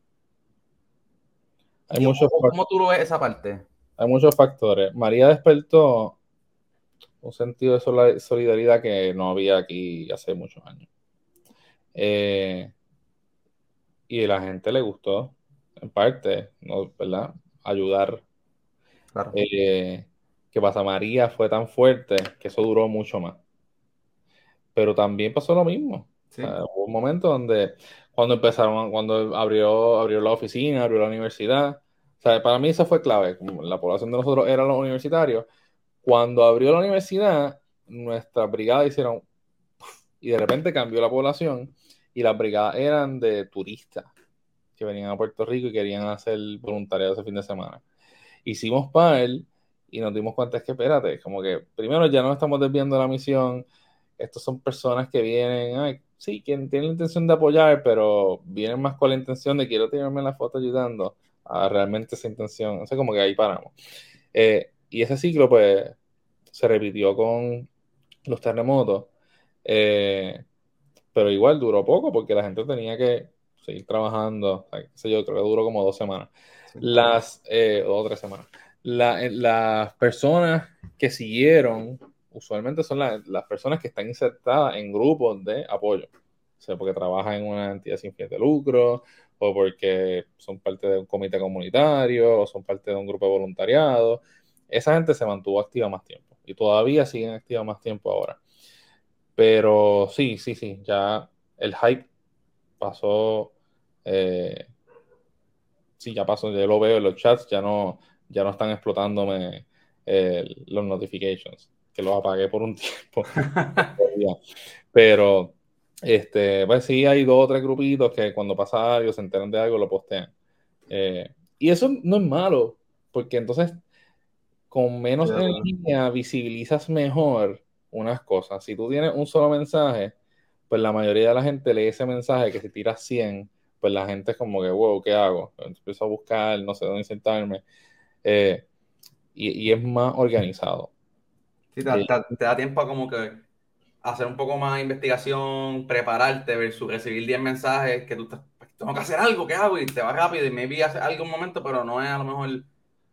Hay muchos ¿Cómo tú lo ves esa parte? Hay muchos factores. María despertó un sentido de solidaridad que no había aquí hace muchos años. Eh, y a la gente le gustó, en parte, ¿no? ¿verdad? Ayudar. Claro. Eh, que pasa, María fue tan fuerte que eso duró mucho más. Pero también pasó lo mismo. hubo un momento donde, cuando empezaron, cuando abrió, abrió la oficina, abrió la universidad, o sea, para mí eso fue clave. La población de nosotros era los universitarios. Cuando abrió la universidad, nuestra brigada hicieron y de repente cambió la población y las brigadas eran de turistas que venían a Puerto Rico y querían hacer voluntariado ese fin de semana. Hicimos él y nos dimos cuenta es que, espérate, como que primero ya no estamos desviando la misión, estos son personas que vienen, ay, sí, que tienen la intención de apoyar, pero vienen más con la intención de quiero tirarme la foto ayudando a realmente esa intención, o sea, como que ahí paramos. Eh, y ese ciclo, pues, se repitió con los terremotos, eh, pero igual duró poco porque la gente tenía que seguir trabajando, yo, creo que duró como dos semanas, las, eh, o tres semanas. Las personas que siguieron usualmente son las personas que están insertadas en grupos de apoyo. O sea, porque trabajan en una entidad sin fin de lucro, o porque son parte de un comité comunitario, o son parte de un grupo de voluntariado. Esa gente se mantuvo activa más tiempo y todavía siguen activa más tiempo ahora. Pero sí, sí, sí, ya el hype pasó. Eh, sí, ya pasó, ya lo veo en los chats, ya no, ya no están explotándome eh, los notifications que lo apagué por un <laughs> tiempo. Pero, este, pues sí, hay dos o tres grupitos que cuando pasa algo, se enteran de algo, lo postean. Eh, y eso no es malo, porque entonces con menos energía visibilizas mejor unas cosas. Si tú tienes un solo mensaje, pues la mayoría de la gente lee ese mensaje que si tiras 100, pues la gente es como que, wow, ¿qué hago? Empiezo a buscar, no sé dónde sentarme. Eh, y, y, es más organizado. Sí, te, da tiempo a como que hacer un poco más de investigación, prepararte versus recibir 10 mensajes que tú estás, pues, tengo que hacer algo, ¿qué hago? Y te va rápido y maybe hace algo un momento, pero no es a lo mejor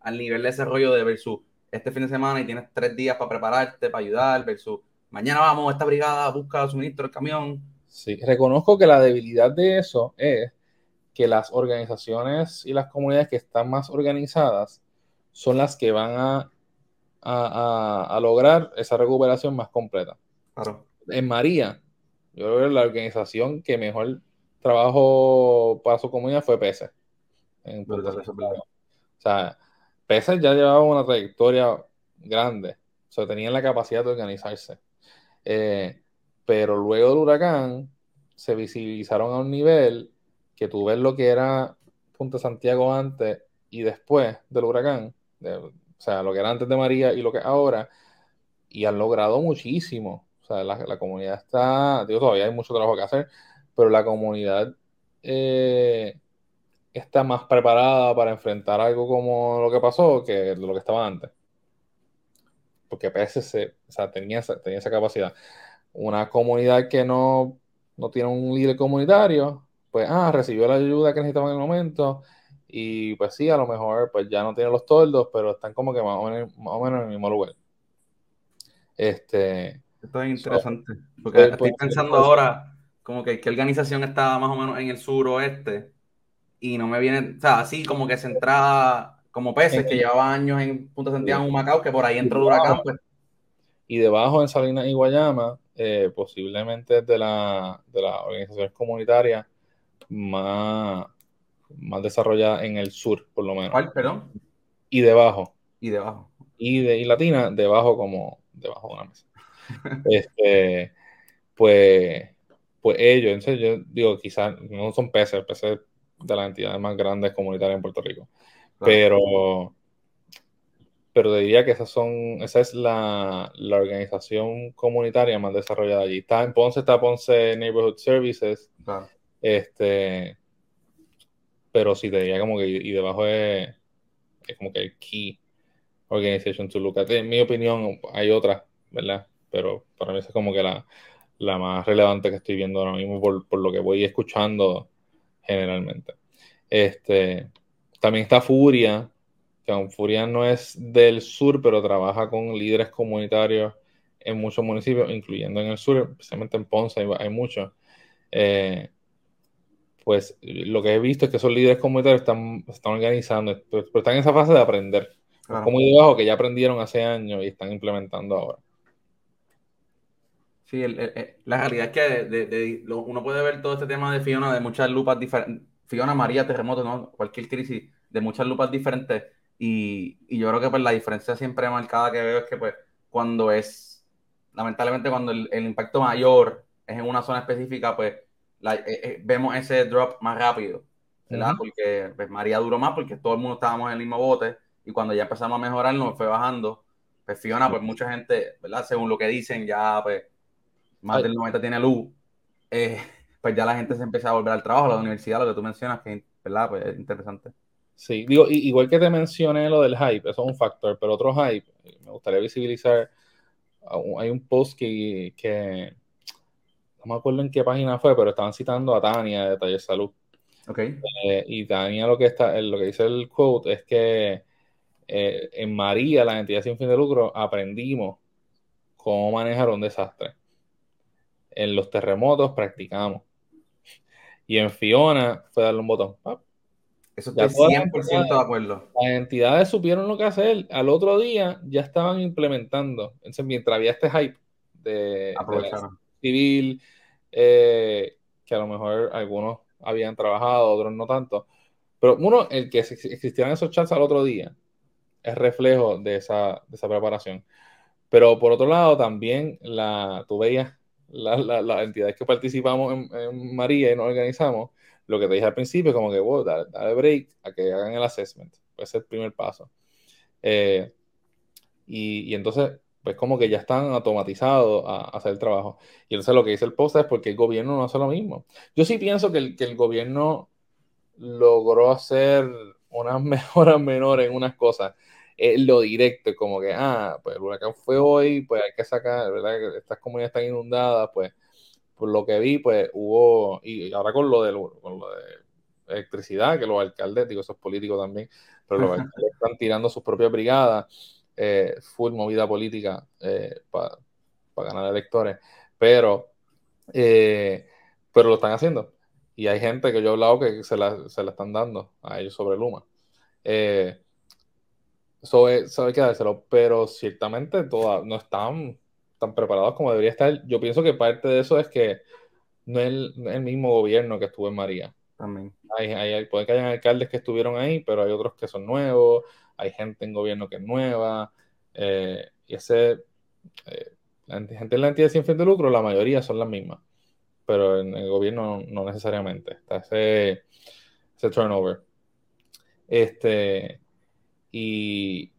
al nivel de ese rollo de versus este fin de semana y tienes tres días para prepararte, para ayudar, versus mañana vamos, esta brigada busca suministro, el camión. Sí, reconozco que la debilidad de eso es que las organizaciones y las comunidades que están más organizadas son las que van a a, lograr esa recuperación más completa. En María, yo creo que la organización que mejor trabajo para su comunidad fue PESE. o sea, PESE ya llevaba una trayectoria grande, o sea, tenían la capacidad de organizarse. Eh, pero luego del huracán se visibilizaron a un nivel que tú ves lo que era Punta Santiago antes y después del huracán, o sea, lo que era antes de María y lo que ahora, y han logrado muchísimo. O sea, la, comunidad está, digo, todavía hay mucho trabajo que hacer, pero la comunidad eh, está más preparada para enfrentar algo como lo que pasó que lo que estaba antes. Porque PSC, o sea, tenía, esa, tenía esa capacidad. Una comunidad que no, no tiene un líder comunitario, pues, ah, recibió la ayuda que necesitaba en el momento, y pues sí, a lo mejor pues ya no tiene los toldos, pero están como que más o menos, más o menos en el mismo lugar. Este, Esto es interesante, porque estoy pensando ahora como que qué organización está más o menos en el suroeste y no me viene, o sea, así como que centrada como peces que llevaba años en Punta Santiago, en Macao, que por ahí entró el huracán. Pues. Y debajo en Salinas y Guayama, eh, posiblemente de, la, de las organizaciones comunitarias más más desarrollada en el sur, por lo menos. ¿Cuál, perdón? Y debajo. Y debajo. Y, de, y latina, debajo como debajo de una mesa. <laughs> este, pues, pues ellos, entonces yo digo, quizás no son peces, peces de las entidades más grandes comunitarias en Puerto Rico. Pero, pero diría que esas son, esa es la, la, organización comunitaria más desarrollada allí. Está en Ponce, está Ponce Neighborhood Services. Este, pero sí te diría como que y debajo es, es como que el key organization to look at. En mi opinión, hay otras, ¿verdad? Pero para mí es como que la, la más relevante que estoy viendo ahora mismo por, por, lo que voy escuchando generalmente. Este, también está Furia, que aún Furia no es del sur, pero trabaja con líderes comunitarios en muchos municipios, incluyendo en el sur, especialmente en Ponce hay, hay muchos. Eh, pues lo que he visto es que esos líderes comunitarios están, están organizando, pero, están en esa fase de aprender. Como debajo que ya aprendieron hace años y están implementando ahora. Sí, la realidad es que uno puede ver todo este tema de Fiona de muchas lupas diferentes. Fiona, María, terremoto, ¿no? cualquier crisis, de muchas lupas diferentes. Y, y, yo creo que pues la diferencia siempre marcada que veo es que pues cuando es lamentablemente cuando el, impacto mayor es en una zona específica, pues eh, eh, vemos ese drop más rápido, ¿verdad? Porque pues, María duró más porque todo el mundo estábamos en el mismo bote y cuando ya empezamos a mejorar nos fue bajando. Pues Fiona, pues mucha gente, ¿verdad? Según lo que dicen, ya pues más del 90 tiene luz. Eh, pues ya la gente se empieza a volver al trabajo, a la universidad, lo que tú mencionas, que ¿verdad? Pues es interesante. Sí, digo, igual que te mencioné lo del hype, eso es un factor, pero otro hype, me gustaría visibilizar, hay un post que, que no me acuerdo en qué página fue, pero estaban citando a Tania de Taller Salud. Okay. Eh, y Tania lo que está, lo que dice el quote es que eh, en María, la entidad sin fin de lucro, aprendimos cómo manejar un desastre. En los terremotos practicamos. Y en Fiona fue darle un botón. Eso estoy 100% de acuerdo. Las entidades supieron lo que hacer. Al otro día ya estaban implementando. Entonces, mientras había este hype de, civil, eh, que a lo mejor algunos habían trabajado, otros no tanto. Pero uno, el que existieran esos chats al otro día, es reflejo de esa, de esa preparación. Pero por otro lado, también la, tú veías las la, entidades que participamos en, María y nos organizamos, lo que te dije al principio, como que, wow, dale, break a que hagan el assessment. Puede ser el primer paso. Eh, y, entonces, pues como que ya están automatizados a, hacer el trabajo. Y entonces lo que dice el post es porque el gobierno no hace lo mismo. Yo sí pienso que el, que el gobierno logró hacer unas <laughs> mejoras menores en unas cosas lo directo, como que, ah, pues el huracán fue hoy, pues hay que sacar, ¿verdad? Estas comunidades están inundadas, pues por lo que vi, pues hubo, y ahora con lo de, con lo de electricidad, que los alcaldes, digo, esos políticos también, pero los alcaldes están tirando sus propias brigadas, eh, full movida política eh, para ganar electores, pero, eh, pero lo están haciendo. Y hay gente que yo he hablado que se la, se la están dando a ellos sobre Luma. Eh, eso sabe que dárselo, pero ciertamente todas no están tan preparados como debería estar. Yo pienso que parte de eso es que no es el, mismo gobierno que estuvo en María. También. Hay, hay, puede que hayan alcaldes que estuvieron ahí, pero hay otros que son nuevos, hay gente en gobierno que es nueva, eh, y ese, eh, gente en la entidad sin fin de lucro, la mayoría son las mismas, pero en el gobierno no, necesariamente, está ese, ese turnover. Este, y,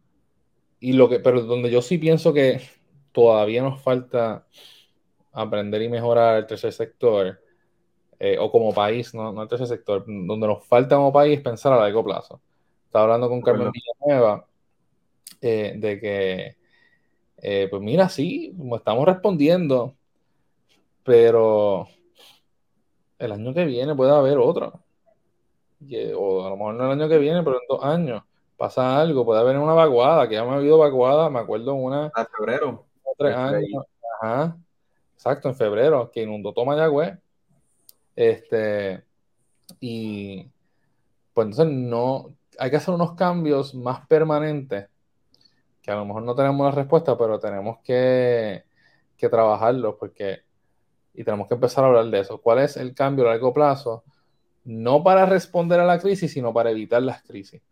lo que, pero donde yo sí pienso que todavía nos falta aprender y mejorar el tercer sector, eh, o como país, no, el tercer sector, donde nos falta como país pensar a largo plazo. Estaba hablando con Carmen Villanueva eh, de que, eh, pues mira, sí, estamos respondiendo, pero el año que viene puede haber otro. o a lo mejor no el año que viene, pero en dos años pasa algo, puede haber una vaguada, que ya me ha habido vaguada, me acuerdo una... A febrero. Tres años, ajá, exacto, en febrero, que inundó todo Mayagüez. Este, y pues entonces no, hay que hacer unos cambios más permanentes, que a lo mejor no tenemos la respuesta, pero tenemos que, que trabajarlos, porque, y tenemos que empezar a hablar de eso. ¿Cuál es el cambio a largo plazo? No para responder a la crisis, sino para evitar las crisis.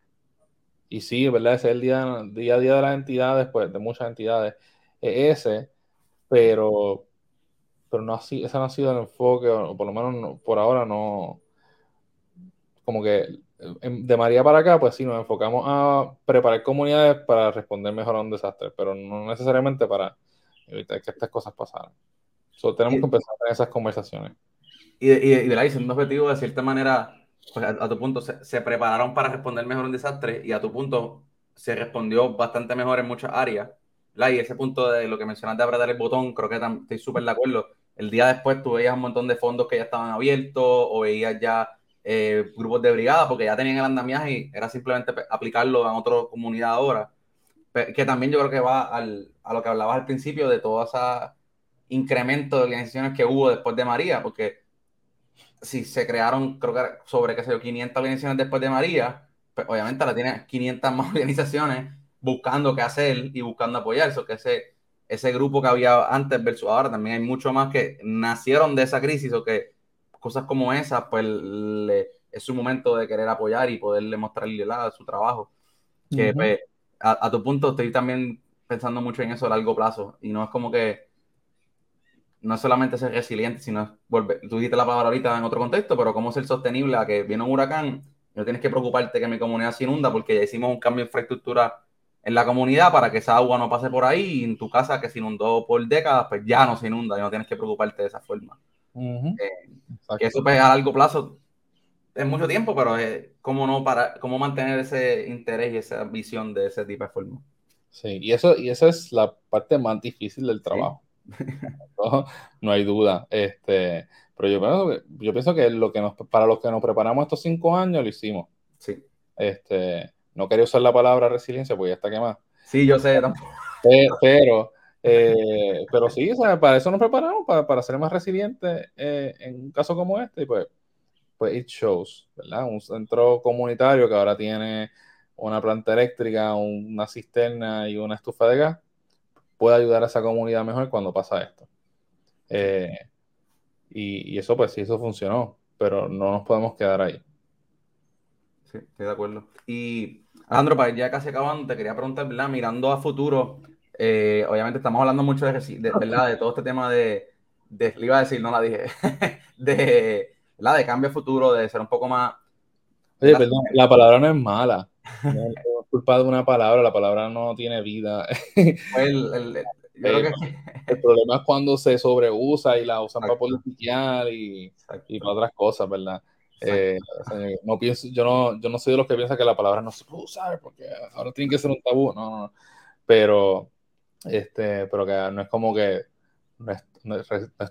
Y sí, ¿verdad? Ese es el día, día a día de las entidades, pues de muchas entidades, es ese, pero, pero no así, ese no ha sido el enfoque, o por lo menos por ahora no, como que de María para acá, pues sí, nos enfocamos a preparar comunidades para responder mejor a un desastre, pero no necesariamente para evitar que estas cosas pasaran. So, tenemos que empezar en esas conversaciones. Y, y, y, ¿verdad? y un objetivo, de cierta manera, pues a, tu punto, se, prepararon para responder mejor un desastre y a tu punto se respondió bastante mejor en muchas áreas. Y ese punto de lo que mencionaste de apretar el botón, creo que estoy súper de acuerdo. El día después tú veías un montón de fondos que ya estaban abiertos o veías ya eh, grupos de brigada porque ya tenían el andamiaje y era simplemente aplicarlo en otra comunidad ahora. Que también yo creo que va al, a lo que hablabas al principio de todo ese incremento de organizaciones que hubo después de María, porque si se crearon, creo que sobre, qué sé yo, 500 organizaciones después de María, pues obviamente la tiene 500 más <laughs> organizaciones buscando qué hacer y buscando apoyar. Eso que ese, ese grupo que había antes versus ahora, también hay mucho más que nacieron de esa crisis o que cosas como esas, pues es su momento de querer apoyar y poderle mostrarle su trabajo. Que pues, a, tu punto estoy también pensando mucho en eso a largo plazo y no es como que no es solamente ser resiliente, sino volver, tú dijiste la palabra ahorita en otro contexto, pero cómo ser sostenible a que viene un huracán, no tienes que preocuparte que mi comunidad se inunda porque ya hicimos un cambio de infraestructura en la comunidad para que esa agua no pase por ahí y en tu casa que se inundó por décadas, pues ya no se inunda y no tienes que preocuparte de esa forma. Eh, que eso pues, a largo plazo es mucho tiempo, pero es cómo no para cómo mantener ese interés y esa visión de ese tipo de forma. Sí, y eso y esa es la parte más difícil del trabajo. no, hay duda. Este, pero yo pienso que, yo pienso que lo que nos, para los que nos preparamos estos cinco años lo hicimos. Sí. Este, no quería usar la palabra resiliencia porque ya está quemada. Sí, yo sé. Pero, eh, pero sí, para eso nos preparamos, para, ser más resilientes eh, en un caso como este, pues, pues it shows, ¿verdad? Un centro comunitario que ahora tiene una planta eléctrica, una cisterna y una estufa de gas, puede ayudar a esa comunidad mejor cuando pasa esto. Eh, y, y, eso, pues sí, eso funcionó, pero no nos podemos quedar ahí. Sí, estoy de acuerdo. Y Alejandro, para ya casi acabando, te quería preguntar, ¿verdad? Mirando a futuro, eh, obviamente estamos hablando mucho de, ¿verdad? de todo este tema de, de, le iba a decir, no la dije, <laughs> de, ¿verdad? de cambio futuro, de ser un poco más... Oye, perdón, la palabra no es mala. No es culpa de una palabra, la palabra no tiene vida. <laughs> Pues el, <laughs> eh, el, problema es cuando se sobreusa y la usan para politiquear y, y para otras cosas, ¿verdad? Eh, no pienso, yo, no, yo no soy de los que piensan que la palabra no se puede usar porque ahora tiene que ser un tabú. No, no, Pero, este, pero que no es como que no es,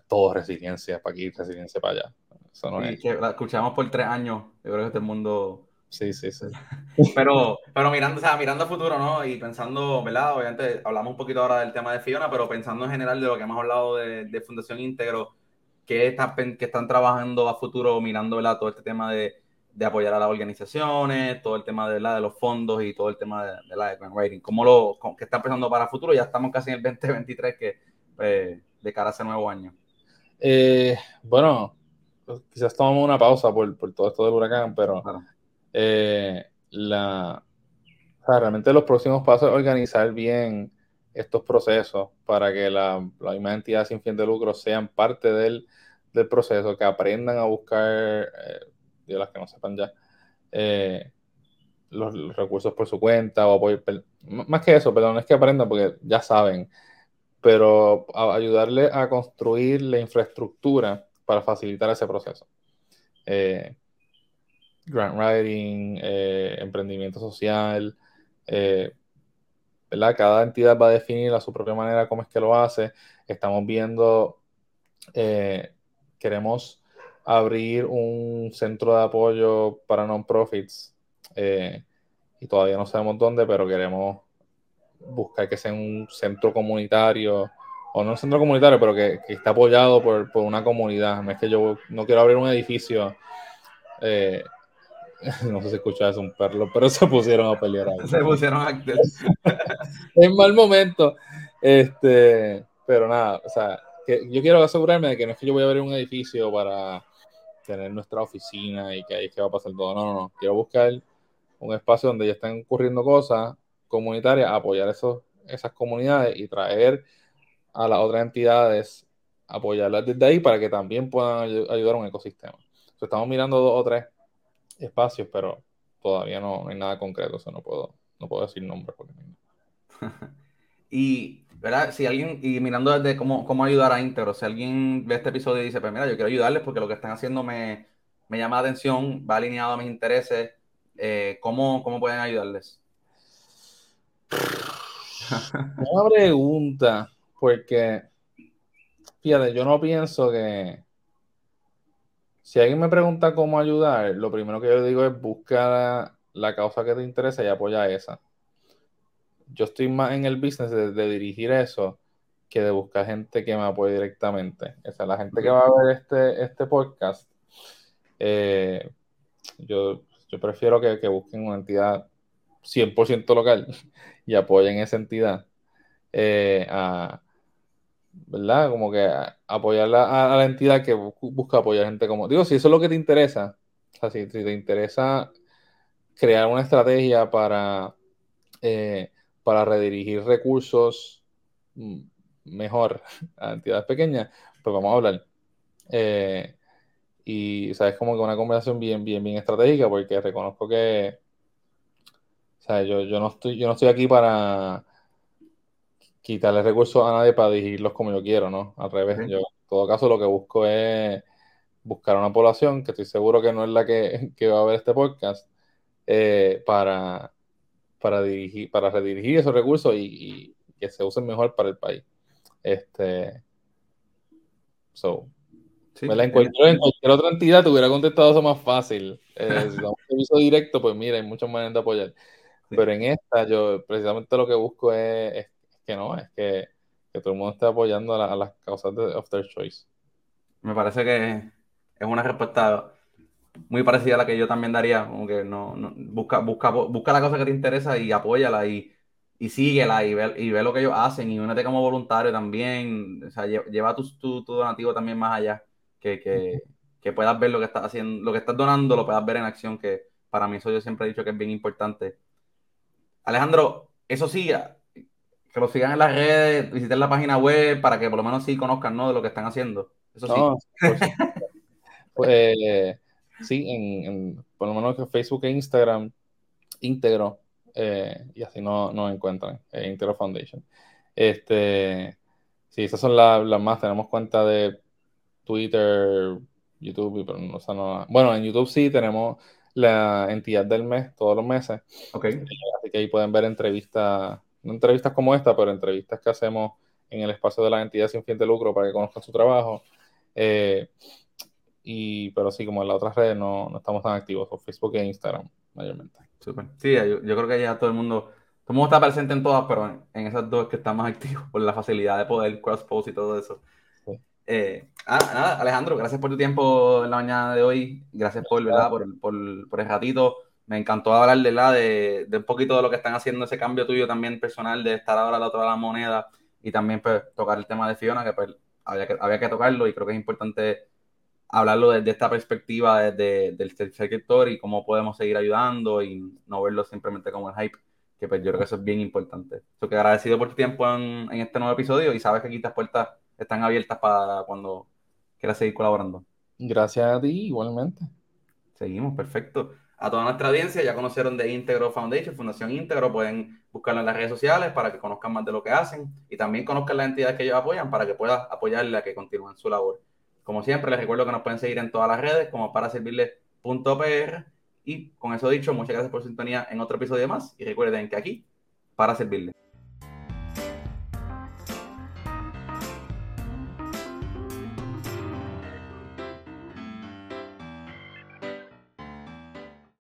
todo resiliencia para aquí, resiliencia para allá. Eso no es. Que la escuchamos por tres años. Yo creo que este mundo. Sí, sí, sí. <laughs> Pero, pero mirando, o sea, mirando a futuro, ¿no? Y pensando, ¿verdad? Obviamente hablamos un poquito ahora del tema de Fiona, pero pensando en general de lo que hemos hablado de, de Fundación Íntegro que, que están trabajando a futuro mirando todo este tema de, de, apoyar a las organizaciones, todo el tema de, la, de los fondos y todo el tema de, la de grant writing. ¿Cómo lo que está pensando para el futuro? Ya estamos casi en el 2023 que, eh, de cara a ese nuevo año. Eh, bueno, pues, quizás tomamos una pausa por, por, todo esto del huracán, pero eh, la, realmente los próximos pasos es organizar bien estos procesos para que la, la misma entidad sin fin de lucro sean parte del del proceso, que aprendan a buscar, eh, de las que no sepan ya, eh, los, recursos por su cuenta o apoyo. Más que eso, perdón, es que aprendan porque ya saben, pero ayudarle a construir la infraestructura para facilitar ese proceso. Eh, grant writing, emprendimiento social, ¿verdad? Cada entidad va a definir a su propia manera cómo es que lo hace. Estamos viendo queremos abrir un centro de apoyo para non-profits eh, y todavía no sabemos dónde, pero queremos buscar que sea un centro comunitario o no un centro comunitario, pero que, que esté apoyado por, por, una comunidad. No es que yo no quiero abrir un edificio. Eh, <laughs> no sé si escuchas un perro, pero se pusieron a pelear ahí. Se pusieron a <laughs> En mal momento. Este, pero nada, o sea, yo quiero asegurarme de que no es que yo voy a abrir un edificio para tener nuestra oficina y que ahí es que va a pasar todo. No, no, no. Quiero buscar un espacio donde ya están ocurriendo cosas comunitarias, apoyar esos, esas comunidades y traer a las otras entidades, apoyarlas desde ahí para que también puedan ayudar a un ecosistema. estamos mirando dos o tres espacios, pero todavía no, hay nada concreto, o no puedo, no puedo decir nombres. Porque... <laughs> y ¿verdad? Si alguien, y mirando desde cómo, cómo ayudar a Integro, si alguien ve este episodio y dice, pues mira, yo quiero ayudarles porque lo que están haciendo me, me llama la atención, va alineado a mis intereses, eh, ¿cómo, ¿cómo, pueden ayudarles? <laughs> Una pregunta, porque, fíjate, yo no pienso que, si alguien me pregunta cómo ayudar, lo primero que yo digo es buscar la causa que te interesa y apoya esa yo estoy más en el business de, dirigir eso que de buscar gente que me apoye directamente. O sea, la gente que va a ver este, este podcast, eh, yo, yo prefiero que, busquen una entidad 100% local <laughs> y apoyen esa entidad. Eh, a, ¿Verdad? Como que apoyar a, la entidad que busca apoyar gente como. Digo, si eso es lo que te interesa, o sea, si, te interesa crear una estrategia para eh, para redirigir recursos mm, mejor <laughs> a entidades pequeñas, pues vamos a hablar. Eh, y, sabes como que una conversación bien, bien, bien estratégica, porque reconozco que, o sea, yo, yo, no, estoy, yo no estoy aquí para quitarle recursos a nadie para dirigirlos como yo quiero, ¿no? Al revés, yo en todo caso lo que busco es buscar una población, que estoy seguro que no es la que, <laughs> va a ver este podcast, eh, para, para, dirigir, para redirigir esos recursos y, que se usen mejor para el país. Este, so, en, cualquier, otra entidad te hubiera contestado eso más fácil. Eh, <laughs> si damos servicio directo, pues mira, hay muchas maneras de apoyar. Pero en esta, yo precisamente lo que busco es, que no, es que, todo el mundo esté apoyando a, las causas de, of their choice. Me parece que es una respuesta muy parecida a la que yo también daría, como que no, busca, busca, busca la cosa que te interesa y apóyala y, y síguela y ve, y ve lo que ellos hacen y únete como voluntario también, o sea, lleva tu, tu, donativo también más allá, que, que, que, puedas ver lo que estás haciendo, lo que estás donando, lo puedas ver en acción, que para mí eso yo siempre he dicho que es bien importante. Alejandro, eso sí, que lo sigan en las redes, visiten la página web para que por lo menos sí conozcan ¿no? de lo que están haciendo. Eso sí. <laughs> Pues, sí, en, por lo menos que Facebook e Instagram, íntegro, eh, y así no nos encuentran, eh, Integro Foundation. Este, sí, esas son las, más, tenemos cuenta de Twitter, YouTube, pero no, no, bueno, en YouTube sí tenemos la entidad del mes todos los meses. Okay. Eh, así que ahí pueden ver entrevistas, no entrevistas como esta, pero entrevistas que hacemos en el espacio de la entidad sin fin de lucro para que conozcan su trabajo. Eh, y, pero sí, como en las otras redes no, estamos tan activos, por Facebook e Instagram mayormente. Super. Sí, yo, creo que ya todo el mundo, todo el mundo está presente en todas, pero en, esas dos que están más activos por la facilidad de poder cross-post y todo eso. Eh, ah, nada, Alejandro, gracias por tu tiempo en la mañana de hoy. Gracias por, ¿verdad? Por, por, por el ratito. Me encantó hablar de, de, un poquito de lo que están haciendo, ese cambio tuyo también personal de estar ahora al otro lado de la moneda y también pues, tocar el tema de Fiona, que pues había que, había que tocarlo y creo que es importante hablarlo desde esta perspectiva desde, del tercer sector y cómo podemos seguir ayudando y no verlo simplemente como el hype, que pues yo creo que eso es bien importante. Yo que agradecido por tu tiempo en, en, este nuevo episodio y sabes que aquí estas puertas están abiertas para cuando quieras seguir colaborando. Gracias a ti, igualmente. Seguimos, perfecto. A toda nuestra audiencia, ya conocieron de Integro Foundation, Fundación Integro, pueden buscarlo en las redes sociales para que conozcan más de lo que hacen y también conozcan las entidades que ellos apoyan para que puedan apoyarle a que continúen su labor. Como siempre, les recuerdo que nos pueden seguir en todas las redes como para servirles.pr y con eso dicho, muchas gracias por su sintonía en otro episodio más y recuerden que aquí para servirles.